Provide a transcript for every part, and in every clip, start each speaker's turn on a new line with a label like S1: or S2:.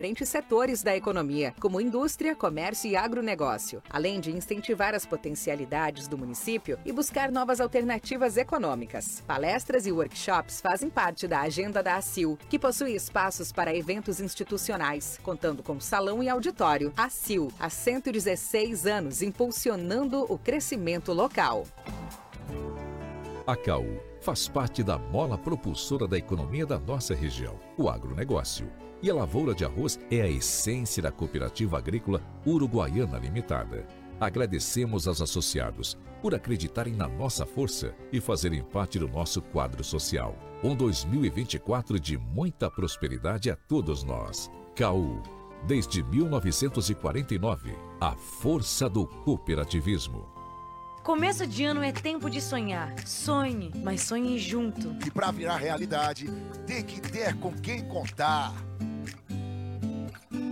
S1: diferentes setores da economia, como indústria, comércio e agronegócio, além de incentivar as potencialidades do município e buscar novas alternativas econômicas. Palestras e workshops fazem parte da agenda da ACIL, que possui espaços para eventos institucionais, contando com salão e auditório. ACIL, há 116 anos impulsionando o crescimento local.
S2: A CAU faz parte da mola propulsora da economia da nossa região, o agronegócio e a lavoura de arroz é a essência da Cooperativa Agrícola Uruguaiana Limitada. Agradecemos aos associados por acreditarem na nossa força e fazerem parte do nosso quadro social. Um 2024 de muita prosperidade a todos nós. CAU. Desde 1949, a força do cooperativismo.
S3: Começo de ano é tempo de sonhar. Sonhe, mas sonhe junto.
S4: E para virar realidade, tem que ter com quem contar.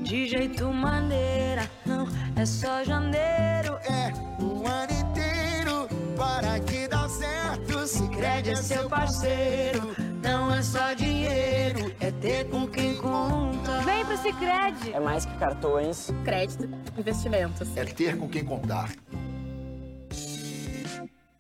S3: De jeito maneira, não é só janeiro.
S4: É o ano inteiro para que dá certo. Se crede é seu parceiro. Não é só dinheiro, é ter com quem conta.
S3: Vem pro Cicred.
S5: É mais que cartões,
S6: crédito, investimentos.
S4: É ter com quem contar.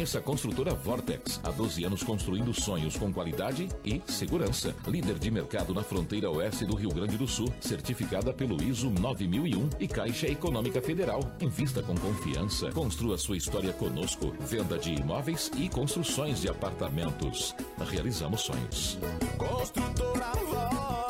S7: Conheça a construtora Vortex. Há 12 anos construindo sonhos com qualidade e segurança. Líder de mercado na fronteira oeste do Rio Grande do Sul. Certificada pelo ISO 9001 e Caixa Econômica Federal. Invista com confiança. Construa sua história conosco. Venda de imóveis e construções de apartamentos. Realizamos sonhos.
S8: Construtora Vortex.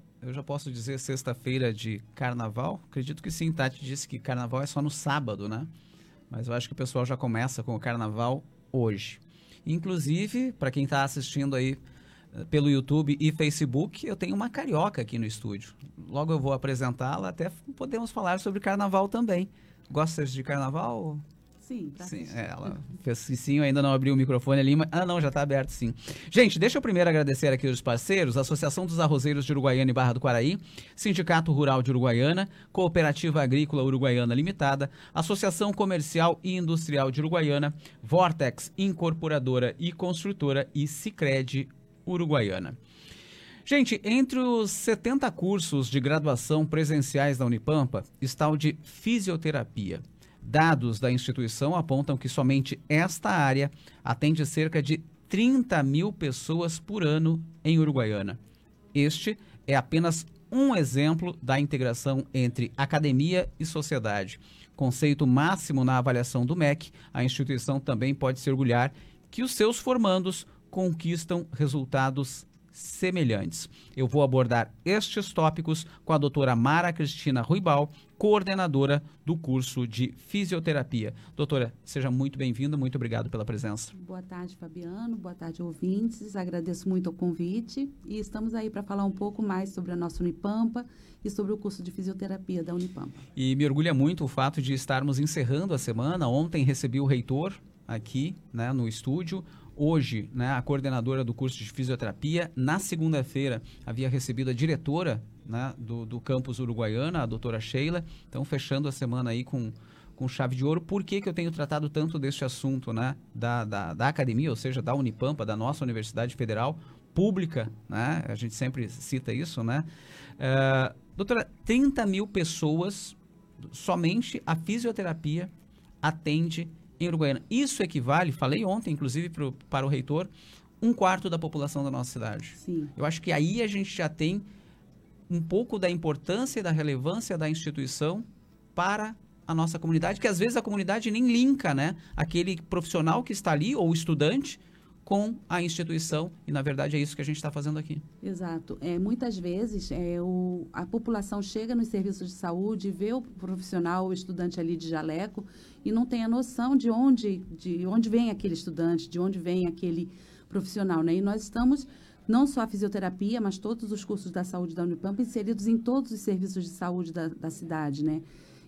S9: eu já posso dizer sexta-feira de carnaval? Acredito que sim, Tati disse que carnaval é só no sábado, né? Mas eu acho que o pessoal já começa com o carnaval hoje. Inclusive, para quem está assistindo aí eh, pelo YouTube e Facebook, eu tenho uma carioca aqui no estúdio. Logo eu vou apresentá-la, até podemos falar sobre carnaval também. Gosta de carnaval?
S6: Sim, tá
S9: Sim, é, ela fez sim, eu ainda não abri o microfone ali, mas... Ah, não, já está aberto sim. Gente, deixa eu primeiro agradecer aqui os parceiros, Associação dos Arrozeiros de Uruguaiana e Barra do Quaraí, Sindicato Rural de Uruguaiana, Cooperativa Agrícola Uruguaiana Limitada, Associação Comercial e Industrial de Uruguaiana, Vortex Incorporadora e Construtora e Cicred Uruguaiana. Gente, entre os 70 cursos de graduação presenciais da Unipampa está o de fisioterapia. Dados da instituição apontam que somente esta área atende cerca de 30 mil pessoas por ano em Uruguaiana. Este é apenas um exemplo da integração entre academia e sociedade. Conceito máximo na avaliação do MEC, a instituição também pode se orgulhar que os seus formandos conquistam resultados semelhantes. Eu vou abordar estes tópicos com a doutora Mara Cristina Ruibal, coordenadora do curso de fisioterapia. Doutora, seja muito bem-vinda, muito obrigado pela presença.
S6: Boa tarde, Fabiano. Boa tarde, ouvintes. Agradeço muito o convite e estamos aí para falar um pouco mais sobre a nossa Unipampa e sobre o curso de fisioterapia da Unipampa.
S9: E me orgulha muito o fato de estarmos encerrando a semana. Ontem recebi o reitor aqui né, no estúdio. Hoje, né, a coordenadora do curso de fisioterapia. Na segunda-feira, havia recebido a diretora né, do, do campus Uruguaiana, a doutora Sheila. Então, fechando a semana aí com, com chave de ouro. Por que, que eu tenho tratado tanto deste assunto né, da, da, da academia, ou seja, da Unipampa, da nossa Universidade Federal Pública, né? A gente sempre cita isso, né? Uh, doutora, 30 mil pessoas, somente a fisioterapia atende em Uruguaiana. Isso equivale, falei ontem, inclusive, pro, para o reitor, um quarto da população da nossa cidade.
S6: Sim.
S9: Eu acho que aí a gente já tem um pouco da importância e da relevância da instituição para a nossa comunidade, que às vezes a comunidade nem linka, né? Aquele profissional que está ali, ou estudante, com a instituição, e na verdade é isso que a gente está fazendo aqui.
S6: Exato. É, muitas vezes é, o, a população chega nos serviços de saúde, vê o profissional, o estudante ali de jaleco, e não tem a noção de onde, de onde vem aquele estudante, de onde vem aquele profissional. Né? E nós estamos, não só a fisioterapia, mas todos os cursos da saúde da Unipampa inseridos em todos os serviços de saúde da, da cidade. Né?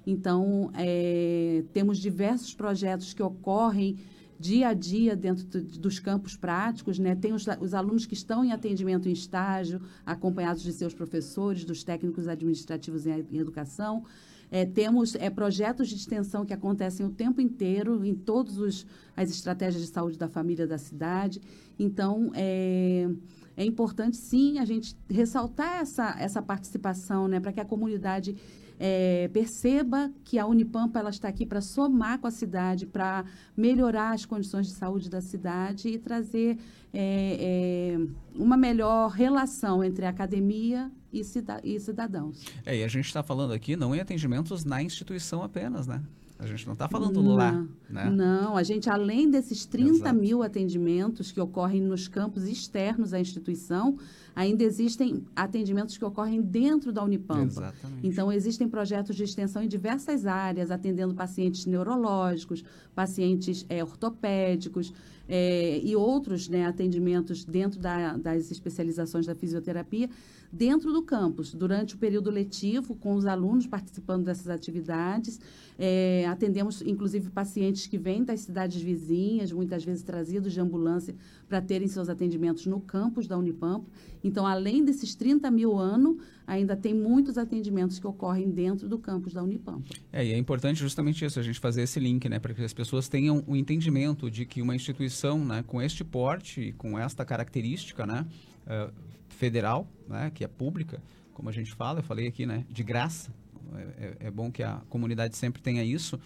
S6: Então, é, temos diversos projetos que ocorrem dia a dia dentro dos campos práticos, né? Tem os, os, alunos que estão em atendimento em estágio, acompanhados de seus professores, dos técnicos administrativos em, em educação. É, temos é, projetos de extensão que acontecem o tempo inteiro em todas as estratégias de saúde da família da cidade. Então, é, é importante, sim, a gente ressaltar essa, essa participação, né, para que a comunidade é, perceba que a Unipampa ela está aqui para somar com a cidade, para melhorar as condições de saúde da cidade e trazer é, é, uma melhor relação entre a academia e, e cidadãos.
S9: É, e a gente está falando aqui não em atendimentos na instituição apenas, né? A gente não está falando não, lá, né?
S6: Não, a gente, além desses 30 Exato. mil atendimentos que ocorrem nos campos externos à instituição, ainda existem atendimentos que ocorrem dentro da Unipampa.
S9: Exatamente.
S6: Então, existem projetos de extensão em diversas áreas, atendendo pacientes neurológicos, pacientes é, ortopédicos é, e outros né, atendimentos dentro da, das especializações da fisioterapia, dentro do campus, durante o período letivo, com os alunos participando dessas atividades. É, atendemos, inclusive, pacientes que vêm das cidades vizinhas, muitas vezes trazidos de ambulância, para terem seus atendimentos no campus da Unipampa. Então, além desses 30 mil ano, ainda tem muitos atendimentos que ocorrem dentro do campus da Unipampa.
S9: É, e é importante justamente isso, a gente fazer esse link, né, para que as pessoas tenham o um entendimento de que uma instituição, né, com este porte, com esta característica, né, uh, federal, né, que é pública, como a gente fala, eu falei aqui, né, de graça, é, é, é bom que a comunidade sempre tenha isso.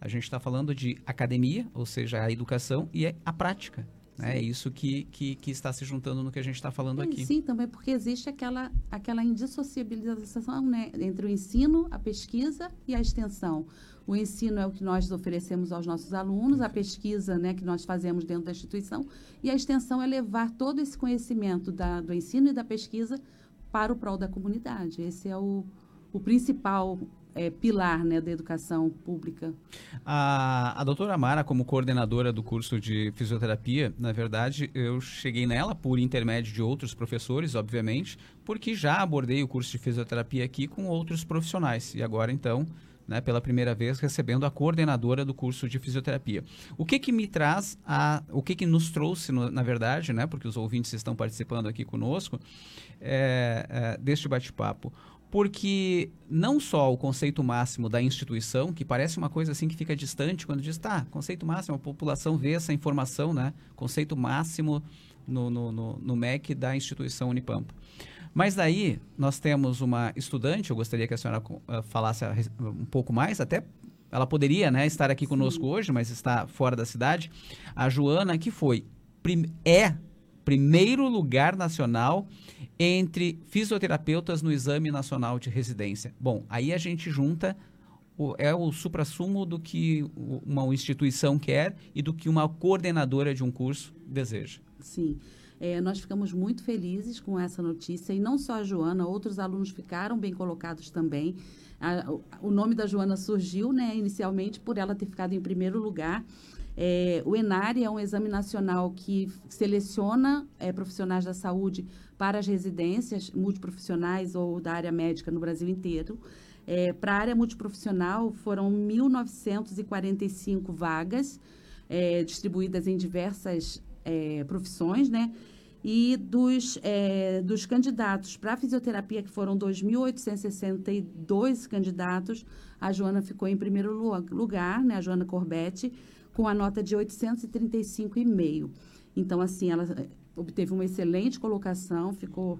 S9: A gente está falando de academia, ou seja, a educação, e é a prática. Né? É isso que, que, que, está se juntando no que a gente está falando aqui.
S6: Sim, também porque existe aquela, aquela indissociabilização né? entre o ensino, a pesquisa e a extensão. O ensino é o que nós oferecemos aos nossos alunos, a pesquisa né, que nós fazemos dentro da instituição, e a extensão é levar todo esse conhecimento da, do ensino e da pesquisa para o prol da comunidade. Esse é o, o principal é, pilar né, da educação pública.
S9: A, a doutora Mara, como coordenadora do curso de fisioterapia, na verdade, eu cheguei nela por intermédio de outros professores, obviamente, porque já abordei o curso de fisioterapia aqui com outros profissionais. E agora, então, né, pela primeira vez, recebendo a coordenadora do curso de fisioterapia. O que que me traz, a, o que que nos trouxe, no, na verdade, né, porque os ouvintes estão participando aqui conosco, é, é, deste bate-papo? Porque não só o conceito máximo da instituição, que parece uma coisa assim que fica distante quando diz, tá, conceito máximo, a população vê essa informação, né? Conceito máximo no, no, no, no MEC da instituição Unipampa. Mas daí nós temos uma estudante, eu gostaria que a senhora uh, falasse um pouco mais, até ela poderia né, estar aqui conosco Sim. hoje, mas está fora da cidade, a Joana, que foi, é primeiro lugar nacional entre fisioterapeutas no Exame Nacional de Residência. Bom, aí a gente junta o, é o suprassumo do que uma instituição quer e do que uma coordenadora de um curso deseja.
S6: Sim. É, nós ficamos muito felizes com essa notícia e não só a Joana, outros alunos ficaram bem colocados também. A, o nome da Joana surgiu, né, inicialmente por ela ter ficado em primeiro lugar é, o ENARI é um exame nacional que seleciona é, profissionais da saúde para as residências multiprofissionais ou da área médica no Brasil inteiro. É, para a área multiprofissional, foram 1.945 vagas é, distribuídas em diversas é, profissões, né? E dos, é, dos candidatos para fisioterapia, que foram 2.862 candidatos, a Joana ficou em primeiro lu- lugar, né? A Joana Corbete, com a nota de 835,5. Então, assim, ela eh, obteve uma excelente colocação, ficou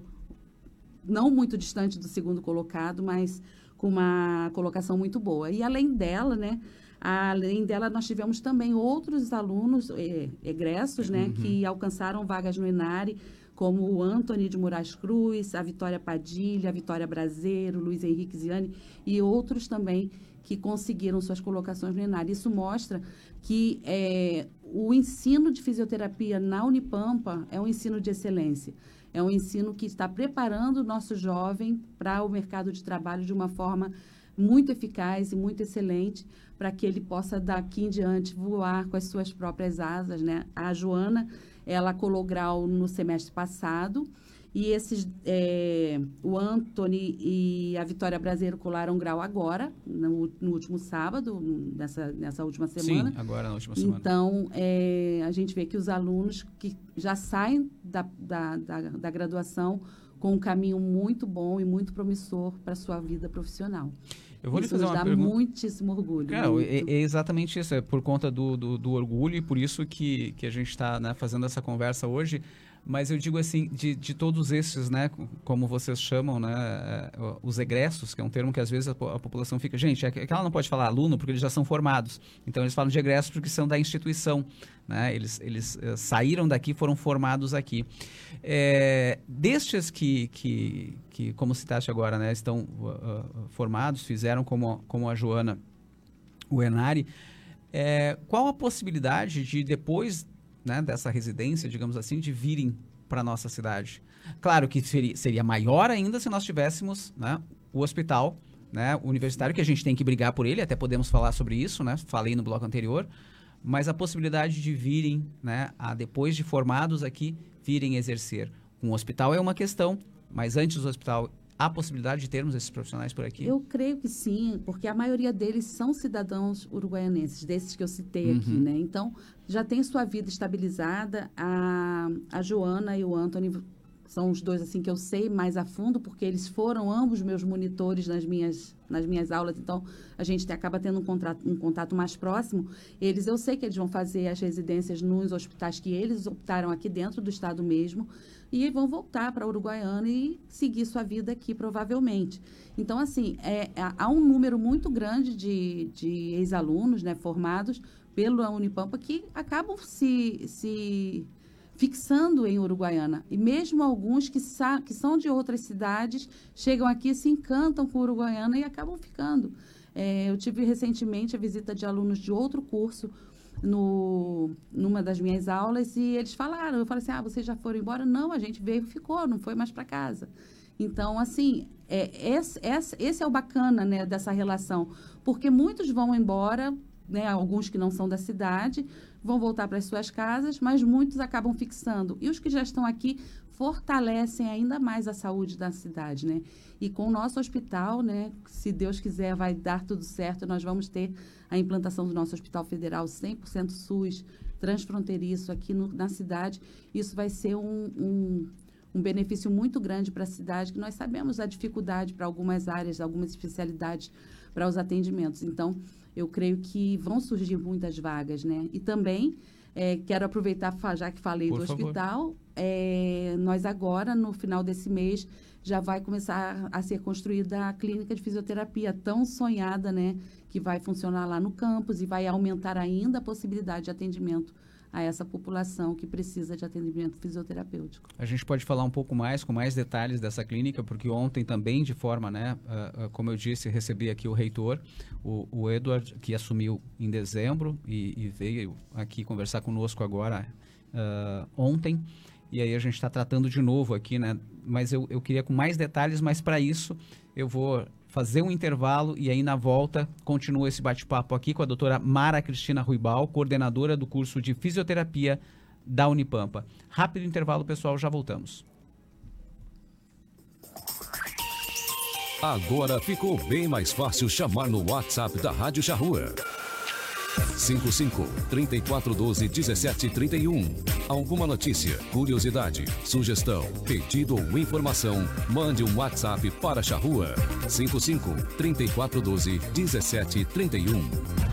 S6: não muito distante do segundo colocado, mas com uma colocação muito boa. E além dela, né? Além dela, nós tivemos também outros alunos eh, egressos, né, que alcançaram vagas no Enare, como o Anthony de Moraes Cruz, a Vitória Padilha, a Vitória Braseiro, Luiz Henrique Ziani e outros também que conseguiram suas colocações no Enare. Isso mostra que eh, o ensino de fisioterapia na Unipampa é um ensino de excelência. É um ensino que está preparando o nosso jovem para o mercado de trabalho de uma forma muito eficaz e muito excelente para que ele possa daqui em diante voar com as suas próprias asas, né? A Joana, ela colou grau no semestre passado e esses, é, o Anthony e a Vitória Brasileiro colaram grau agora, no, no último sábado, nessa, nessa última semana.
S9: Sim, agora na última semana.
S6: Então, é, a gente vê que os alunos que já saem da, da, da, da graduação com um caminho muito bom e muito promissor para a sua vida profissional.
S9: Eu vou lhe
S6: Isso
S9: fazer
S6: nos
S9: uma
S6: dá
S9: pergunta.
S6: muitíssimo orgulho.
S9: Cara, é, é exatamente isso, é por conta do, do, do orgulho e por isso que, que a gente está fazendo essa conversa hoje. Mas eu digo assim, de, de todos esses, né, como vocês chamam, né, é, os egressos, que é um termo que às vezes a, a população fica, gente, é que é que ela não pode falar aluno porque eles já são formados. Então eles falam de egressos porque são da instituição, né, eles, eles eh, saíram daqui, foram formados aqui. É, destes que, que, que, como citaste agora, né, estão uh, uh, formados, fizeram como, como a Joana o Enari, é, qual a possibilidade de depois né, dessa residência, digamos assim, de virem para nossa cidade? Claro que seria, maior ainda se nós tivéssemos né, o hospital né, universitário, que a gente tem que brigar por ele, até podemos falar sobre isso, né, falei no bloco anterior, mas a possibilidade de virem, né, a, depois de formados aqui, virem exercer. Um hospital é uma questão, mas antes do hospital, há possibilidade de termos esses profissionais por aqui?
S6: Eu creio que sim, porque a maioria deles são cidadãos uruguaianenses, desses que eu citei aqui,
S9: Uhum.
S6: né? Então, já tem sua vida estabilizada. A, a Joana e o Anthony são os dois assim que eu sei mais a fundo, porque eles foram ambos meus monitores nas minhas, nas minhas aulas, então a gente te- acaba tendo um, contrato, um contato mais próximo. Eles, eu sei que eles vão fazer as residências nos hospitais que eles optaram aqui dentro do estado mesmo, e vão voltar para Uruguaiana e seguir sua vida aqui, provavelmente. Então, assim, é, há- um número muito grande de, de ex-alunos né, formados pela Unipampa que acabam se, se fixando em Uruguaiana. E mesmo alguns que, que são de outras cidades chegam aqui, se encantam com Uruguaiana e acabam ficando. É, eu tive recentemente a visita de alunos de outro curso no, numa das minhas aulas e eles falaram, eu falei assim, ah, vocês já foram embora? Não, a gente veio e ficou, não foi mais para casa. Então, assim, é, esse, esse, é o bacana né, dessa relação, porque muitos vão embora, né, alguns que não são da cidade, vão voltar para as suas casas, mas muitos acabam fixando. E os que já estão aqui fortalecem ainda mais a saúde da cidade, né? E com o nosso hospital, né, se Deus quiser, vai dar tudo certo, nós vamos ter a implantação do nosso Hospital Federal 100% SUS, transfronteiriço aqui no- na cidade. Isso vai ser um, um, um benefício muito grande para a cidade, que nós sabemos a dificuldade para algumas áreas, algumas especialidades para os atendimentos. Então, eu creio que vão surgir muitas vagas, né? E também eh, quero aproveitar, já que falei
S9: Por
S6: do
S9: favor.
S6: hospital, eh, nós agora, no final desse mês, já vai começar a ser construída a clínica de fisioterapia tão sonhada, né? Que vai funcionar lá no campus e vai aumentar ainda a possibilidade de atendimento a essa população que precisa de atendimento fisioterapêutico.
S9: A gente pode falar um pouco mais, com mais detalhes dessa clínica, porque ontem também, de forma, né, ah, ah, como eu disse, recebi aqui o reitor, o, o Edward, que assumiu em dezembro e, e veio aqui conversar conosco agora ah, ontem. E aí a gente está tratando de novo aqui, né? Mas eu, eu queria com mais detalhes, mas para isso eu vou fazer um intervalo e aí na volta continua esse bate-papo aqui com a doutora Mara Cristina Ruibal, coordenadora do curso de fisioterapia da Unipampa. Rápido intervalo, pessoal, já voltamos.
S2: Agora ficou bem mais fácil chamar no WhatsApp da Rádio Charrua. 55 3412 1731. Alguma notícia, curiosidade, sugestão, pedido ou informação, mande um WhatsApp para Charrua 55 3412 1731.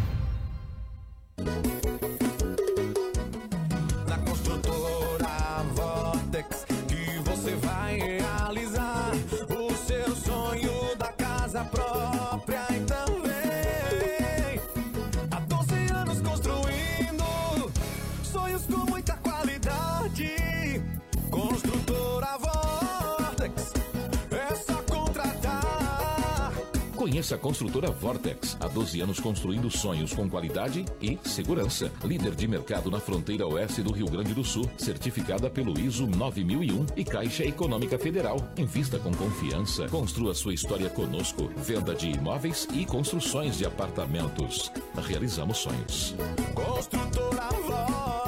S8: Construtora Vortex.
S7: Há 12 anos construindo sonhos com qualidade e segurança. Líder de mercado na fronteira oeste do Rio Grande do Sul. Certificada pelo ISO 9001 e Caixa Econômica Federal. Invista com confiança. Construa sua história conosco. Venda de imóveis e construções de apartamentos. Realizamos sonhos.
S8: Construtora Vortex.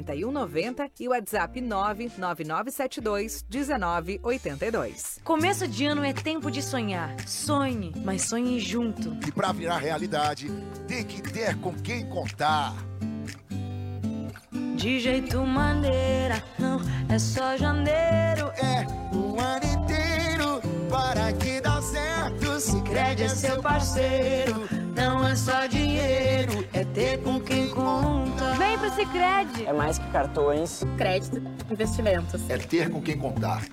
S1: 4190 e o WhatsApp 99972 1982.
S3: Começo de ano é tempo de sonhar. Sonhe, mas sonhe junto.
S5: E pra virar realidade, tem que ter com quem contar.
S3: De jeito maneira, não é só janeiro.
S4: É o ano inteiro para que dá certo. Se crede é seu parceiro, não é só dinheiro, é ter com quem conta.
S3: Vem pro Cicred.
S10: É mais que cartões.
S11: Crédito, investimentos.
S5: É ter com quem contar.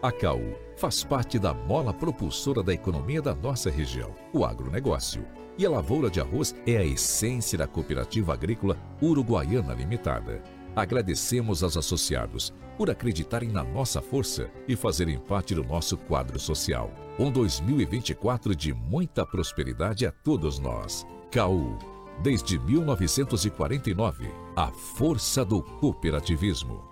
S2: A CAU faz parte da mola propulsora da economia da nossa região, o agronegócio. E a lavoura de arroz é a essência da cooperativa agrícola Uruguaiana Limitada. Agradecemos aos associados por acreditarem na nossa força e fazerem parte do nosso quadro social. Um 2024 de muita prosperidade a todos nós. CAU, desde 1949, a força do cooperativismo.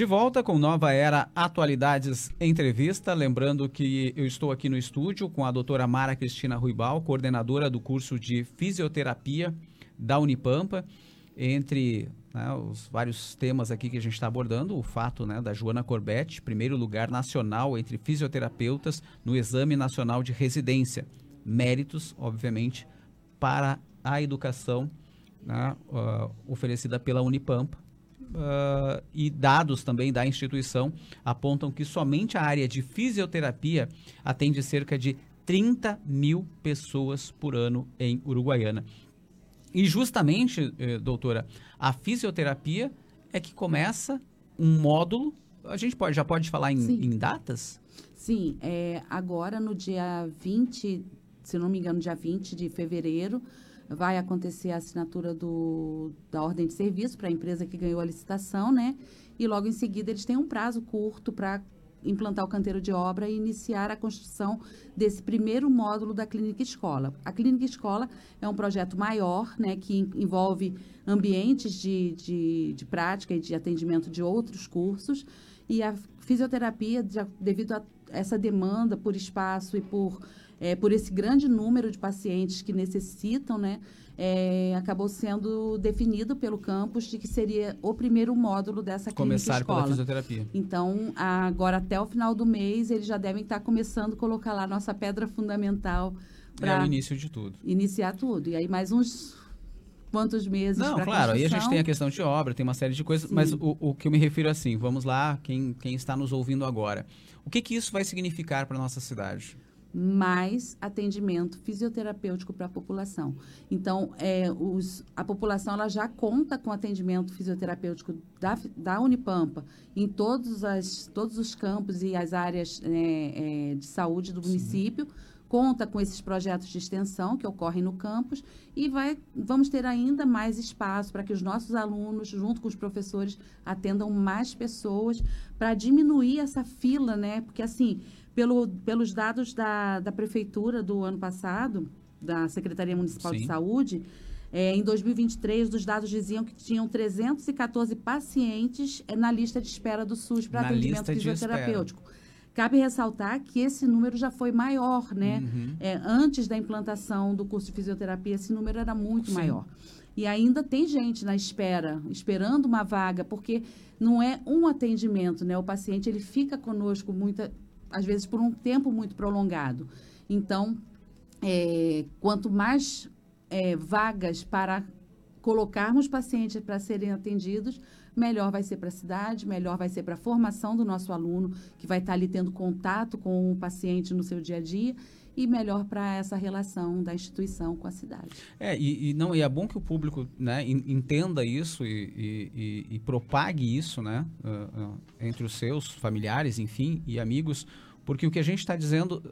S9: De volta com Nova Era Atualidades Entrevista. Lembrando que eu estou aqui no estúdio com a doutora Mara Cristina Ruibal, coordenadora do curso de Fisioterapia da Unipampa. Entre né, os vários temas aqui que a gente está abordando, o fato né, da Joana Corbett, primeiro lugar nacional entre fisioterapeutas no Exame Nacional de Residência. Méritos, obviamente, para a educação né, uh, oferecida pela Unipampa. Uh, e dados também da instituição apontam que somente a área de fisioterapia atende cerca de 30 mil pessoas por ano em Uruguaiana. E justamente, eh, doutora, a fisioterapia é que começa um módulo. A gente pode, já pode falar em, em datas?
S6: Sim, é, agora no dia 20, se não me engano, dia 20 de fevereiro, vai acontecer a assinatura do, da ordem de serviço para a empresa que ganhou a licitação, né? E logo em seguida eles têm um prazo curto para implantar o canteiro de obra e iniciar a construção desse primeiro módulo da Clínica Escola. A Clínica Escola é um projeto maior, né, que envolve ambientes de, de, de prática e de atendimento de outros cursos, e a fisioterapia, devido a essa demanda por espaço e por é, por esse grande número de pacientes que necessitam, né, é, acabou sendo definido pelo campus de que seria o primeiro módulo dessa
S9: Começar
S6: clínica escola.
S9: pela fisioterapia.
S6: Então, agora até o final do mês, eles já devem estar começando a colocar lá nossa pedra fundamental
S9: É
S6: para
S9: o início de tudo.
S6: iniciar tudo. E aí mais uns quantos meses
S9: Não, claro, aí a gente tem a questão de obra, tem uma série de coisas,
S6: Sim.
S9: mas o, o que eu me refiro assim, vamos lá, quem, quem está nos ouvindo agora. O que que isso vai significar para nossa cidade?
S6: Mais atendimento fisioterapêutico para a população. Então, é, os, a população ela já conta com atendimento fisioterapêutico da, da Unipampa em todos, as, todos os campos e as áreas é, é, de saúde do município. Conta com esses projetos de extensão que ocorrem no campus e vai, vamos ter ainda mais espaço para que os nossos alunos, junto com os professores, atendam mais pessoas para diminuir essa fila, né? Porque assim, pelo, pelos dados da, da prefeitura do ano passado, da Secretaria Municipal de
S9: Sim.
S6: Saúde, é, em 2023, os dados diziam que tinham 314 pacientes é, na lista de espera do SUS para atendimento
S9: de
S6: fisioterapêutico. Cabe ressaltar que esse número já foi maior, né?
S9: Uhum.
S6: É, antes da implantação do curso de fisioterapia, esse número era muito
S9: Sim.
S6: maior. E ainda tem gente na espera, esperando uma vaga, porque não é um atendimento, né? O paciente ele fica conosco muita, às vezes por um tempo muito prolongado. Então, é, quanto mais é, vagas para colocarmos pacientes para serem atendidos, melhor vai ser para a cidade, melhor vai ser para a formação do nosso aluno, que vai estar ali tendo contato com o paciente no seu dia a dia, e melhor para essa relação da instituição com a cidade.
S9: É, e, e não, e é bom que o público né, en- entenda isso e, e- e- propague isso né, ah, ah, entre os seus familiares, enfim, e amigos, porque o que a gente está dizendo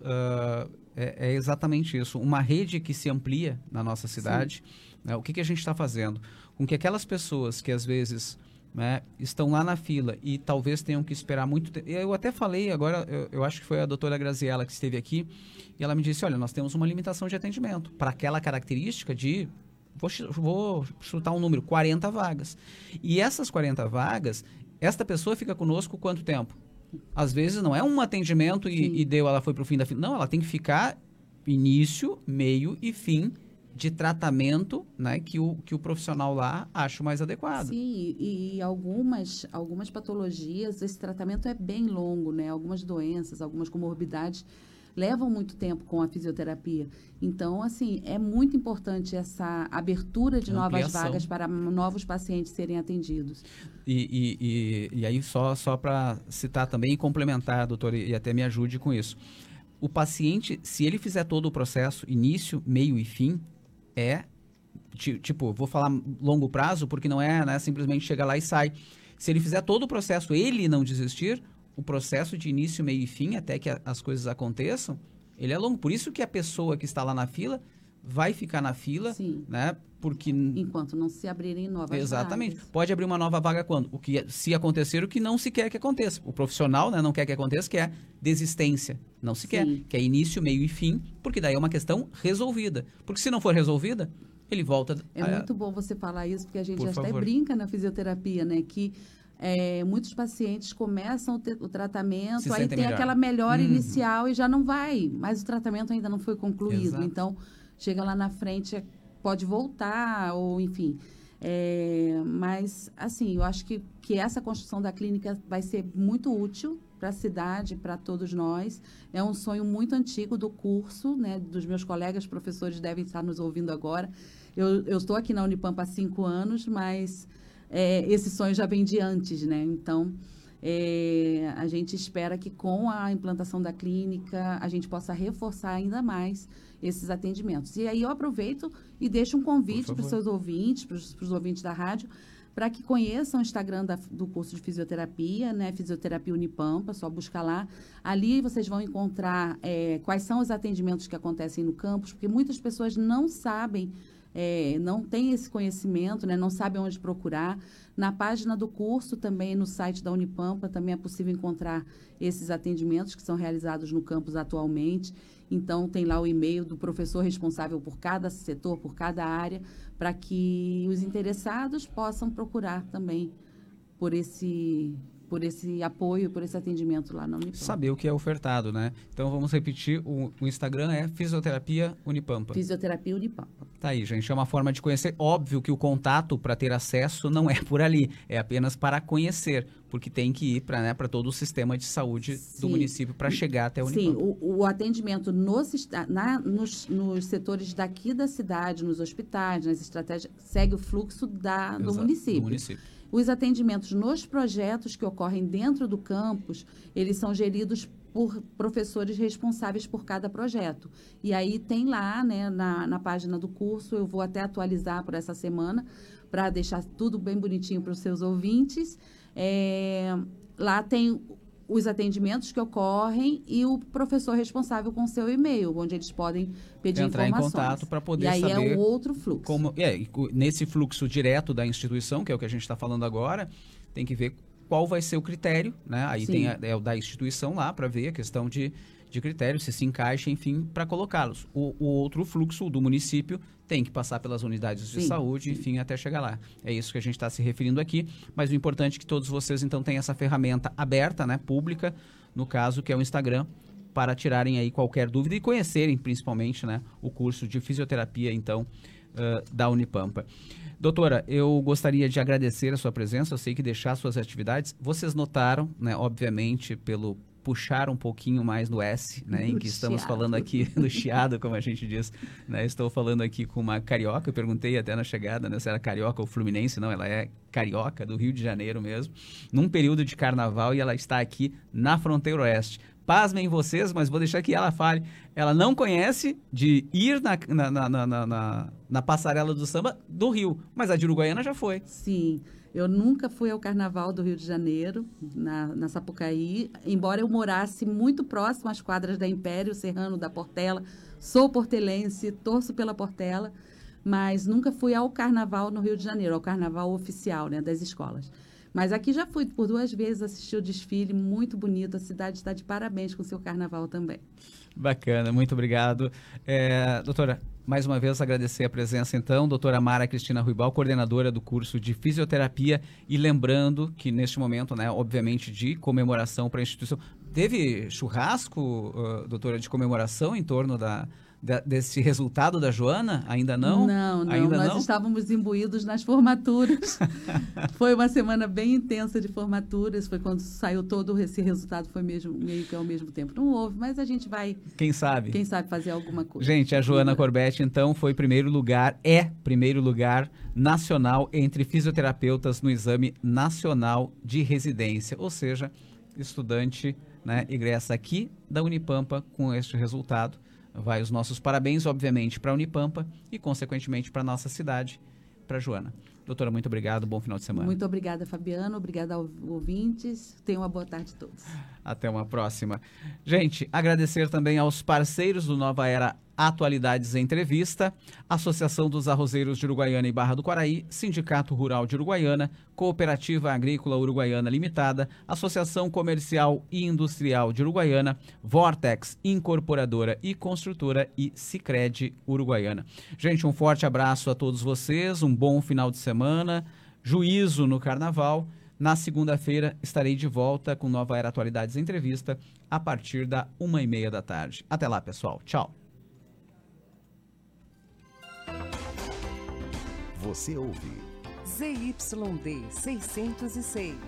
S9: é, é exatamente isso. Uma rede que se amplia na nossa cidade, né, o que, que a gente está fazendo? Com que aquelas pessoas que às vezes né, estão lá na fila e talvez tenham que esperar muito tempo. Eu até falei agora, eu, eu acho que foi a doutora Graziella que esteve aqui, e ela me disse: olha, nós temos uma limitação de atendimento para aquela característica de. Vou, vou chutar um número, 40 vagas. E essas 40 vagas, esta pessoa fica conosco quanto tempo? Às vezes não é um atendimento e, e deu, ela foi para o fim da fila. Não, ela tem que ficar início, meio e fim de tratamento né, que, o, que o profissional lá acha mais adequado.
S6: Sim, e, e algumas, algumas patologias, esse tratamento é bem longo, né? Algumas doenças, algumas comorbidades levam muito tempo com a fisioterapia. Então, assim, é muito importante essa abertura de novas
S9: Ampliação.
S6: vagas para novos pacientes serem atendidos.
S9: E, e, e, e aí, só, só para citar também e complementar, doutor, e até me ajude com isso. O paciente, se ele fizer todo o processo, início, meio e fim, é. ti- Tipo, vou falar longo prazo, porque não é né, simplesmente chegar lá e sai. Se ele fizer todo o processo, ele não desistir, o processo de início, meio e fim, até que as coisas aconteçam, ele é longo. Por isso que a pessoa que está lá na fila vai ficar na fila, né? Porque
S6: Enquanto não se abrirem novas
S9: Exatamente.
S6: vagas.
S9: Pode abrir uma nova vaga quando? O que se acontecer o que não se quer que aconteça. O profissional, né, não quer que aconteça, que é desistência. Não se quer, que é início, meio e fim, porque daí é uma questão resolvida. Porque se não for resolvida, ele volta
S6: É
S9: a-
S6: muito bom você falar isso, porque a gente
S9: Por
S6: até
S9: favor.
S6: brinca na fisioterapia, né? Que é, muitos pacientes começam o, te- o tratamento,
S9: Se
S6: aí tem
S9: melhor.
S6: aquela melhora
S9: Uhum.
S6: inicial e já não vai, mas o tratamento ainda não foi concluído.
S9: Exato.
S6: Então, chega lá na frente, é- pode voltar, ou enfim. É, mas, assim, eu acho que, que essa construção da clínica vai ser muito útil para a cidade, para todos nós. É um sonho muito antigo do curso, né? Dos meus colegas professores devem estar nos ouvindo agora. Eu, eu estou aqui na Unipampa há cinco anos, mas é, esse sonho já vem de antes, né? Então, é, a gente espera que com a implantação da clínica a gente possa reforçar ainda mais esses atendimentos. E aí eu aproveito e deixo um convite para os seus ouvintes, para os ouvintes da rádio, para que conheçam o Instagram da- do curso de fisioterapia, né? Fisioterapia Unipampa, só buscar lá. Ali vocês vão encontrar é, quais são os atendimentos que acontecem no campus, porque muitas pessoas não sabem, é, não têm esse conhecimento, né? Não sabem onde procurar. Na página do curso, também no site da Unipampa, também é possível encontrar esses atendimentos que são realizados no campus atualmente. Então, tem lá o e-mail do professor responsável por cada setor, por cada área, para que os interessados possam procurar também por esse, por esse apoio, por esse atendimento lá na Unipampa.
S9: saber o que é ofertado, né? Então vamos repetir, o, o Instagram é Fisioterapia Unipampa.
S6: Fisioterapia Unipampa.
S9: Tá aí, gente, é uma forma de conhecer. Óbvio que o contato para ter acesso não é por ali, é apenas para conhecer. Porque tem que ir para né, pra todo o sistema de saúde do
S6: Sim.
S9: município para chegar até o
S6: Sim,
S9: Unipampa.
S6: o, o atendimento no sista- na- nos, nos setores daqui da cidade, nos hospitais, nas estratégias, segue o fluxo da, do
S9: Exato,
S6: município.
S9: do município.
S6: Os atendimentos nos projetos que ocorrem dentro do campus, eles são geridos por professores responsáveis por cada projeto. E aí tem lá, né, na, na página do curso, eu vou até atualizar por essa semana, para deixar tudo bem bonitinho para os seus ouvintes. É, lá tem os atendimentos que ocorrem e o professor responsável com seu e-mail, onde eles podem pedir
S9: Entrar em
S6: informações.
S9: contato para poder
S6: e aí
S9: saber
S6: é o outro fluxo.
S9: Como, é, nesse fluxo direto da instituição, que é o que a gente está falando agora, tem que ver qual vai ser o critério, né? Aí
S6: Sim.
S9: tem a, é o da instituição lá para ver a questão de, de critério, se se encaixa, enfim, para colocá-los. O, o outro fluxo do município tem que passar pelas unidades de
S6: Sim,
S9: saúde, enfim, até chegar lá. É isso que a gente está se referindo aqui, mas o importante é que todos vocês, então, tenham essa ferramenta aberta, né, pública, no caso, que é o Instagram, para tirarem aí qualquer dúvida e conhecerem, principalmente, né, o curso de fisioterapia, então, ãh, da Unipampa. Doutora, eu gostaria de agradecer a sua presença. Eu sei que deixar suas atividades. Vocês notaram, né, obviamente, pelo puxar um pouquinho mais no S, né, em que estamos
S6: chiado.
S9: falando aqui no chiado, como a gente diz. Né, estou falando aqui com uma carioca. Eu perguntei até na chegada né, se era carioca ou fluminense. Não, ela é carioca, do Rio de Janeiro mesmo, num período de carnaval e ela está aqui na fronteira oeste. Pasmem vocês, mas vou deixar que ela fale. Ela não conhece de ir na, na, na- na- na passarela do samba do Rio, mas a de Uruguaiana já foi.
S6: Sim, eu nunca fui ao Carnaval do Rio de Janeiro, na, na Sapucaí, embora eu morasse muito próximo às quadras da Império, Serrano da Portela. Sou portelense, torço pela Portela, mas nunca fui ao Carnaval no Rio de Janeiro, ao Carnaval oficial né, das escolas. Mas aqui já fui por duas vezes assistir o desfile, muito bonito. A cidade está de parabéns com o seu carnaval também.
S9: Bacana, muito obrigado. É, doutora, mais uma vez agradecer a presença então, doutora Mara Cristina Ruibal, coordenadora do curso de fisioterapia. E lembrando que neste momento, né, obviamente de comemoração para a instituição, teve churrasco, ah, doutora, de comemoração em torno da, da- desse resultado da Joana? Ainda não?
S6: Não, não.
S9: Ainda
S6: Nós
S9: não?
S6: estávamos imbuídos nas formaturas. foi uma semana bem intensa de formaturas. Foi quando saiu todo esse resultado, foi mesmo, meio que ao mesmo tempo. Não houve, mas a gente vai,
S9: Quem sabe?
S6: quem sabe, fazer alguma coisa.
S9: Gente, a Joana Corbett, então, foi primeiro lugar, é primeiro lugar nacional entre fisioterapeutas no Exame Nacional de Residência. Ou seja, estudante né, ingressa aqui da Unipampa com este resultado. Vai os nossos parabéns, obviamente, para a Unipampa e, consequentemente, para a nossa cidade, para Joana. Doutora, muito obrigado, bom final de semana.
S6: Muito obrigada, Fabiano. Obrigada aos ouvintes. Tenham uma boa tarde a todos.
S9: Até uma próxima. Gente, agradecer também aos parceiros do Nova Era Atualidades Entrevista, Associação dos Arrozeiros de Uruguaiana e Barra do Quaraí, Sindicato Rural de Uruguaiana, Cooperativa Agrícola Uruguaiana Limitada, Associação Comercial e Industrial de Uruguaiana, Vortex Incorporadora e Construtora e Sicredi Uruguaiana. Gente, um forte abraço a todos vocês, um bom final de semana, juízo no carnaval. Na segunda-feira estarei de volta com Nova Era Atualidades Entrevista a partir da uma e meia da tarde. Até lá, pessoal. Tchau.
S2: Você ouve
S10: ZYD 606,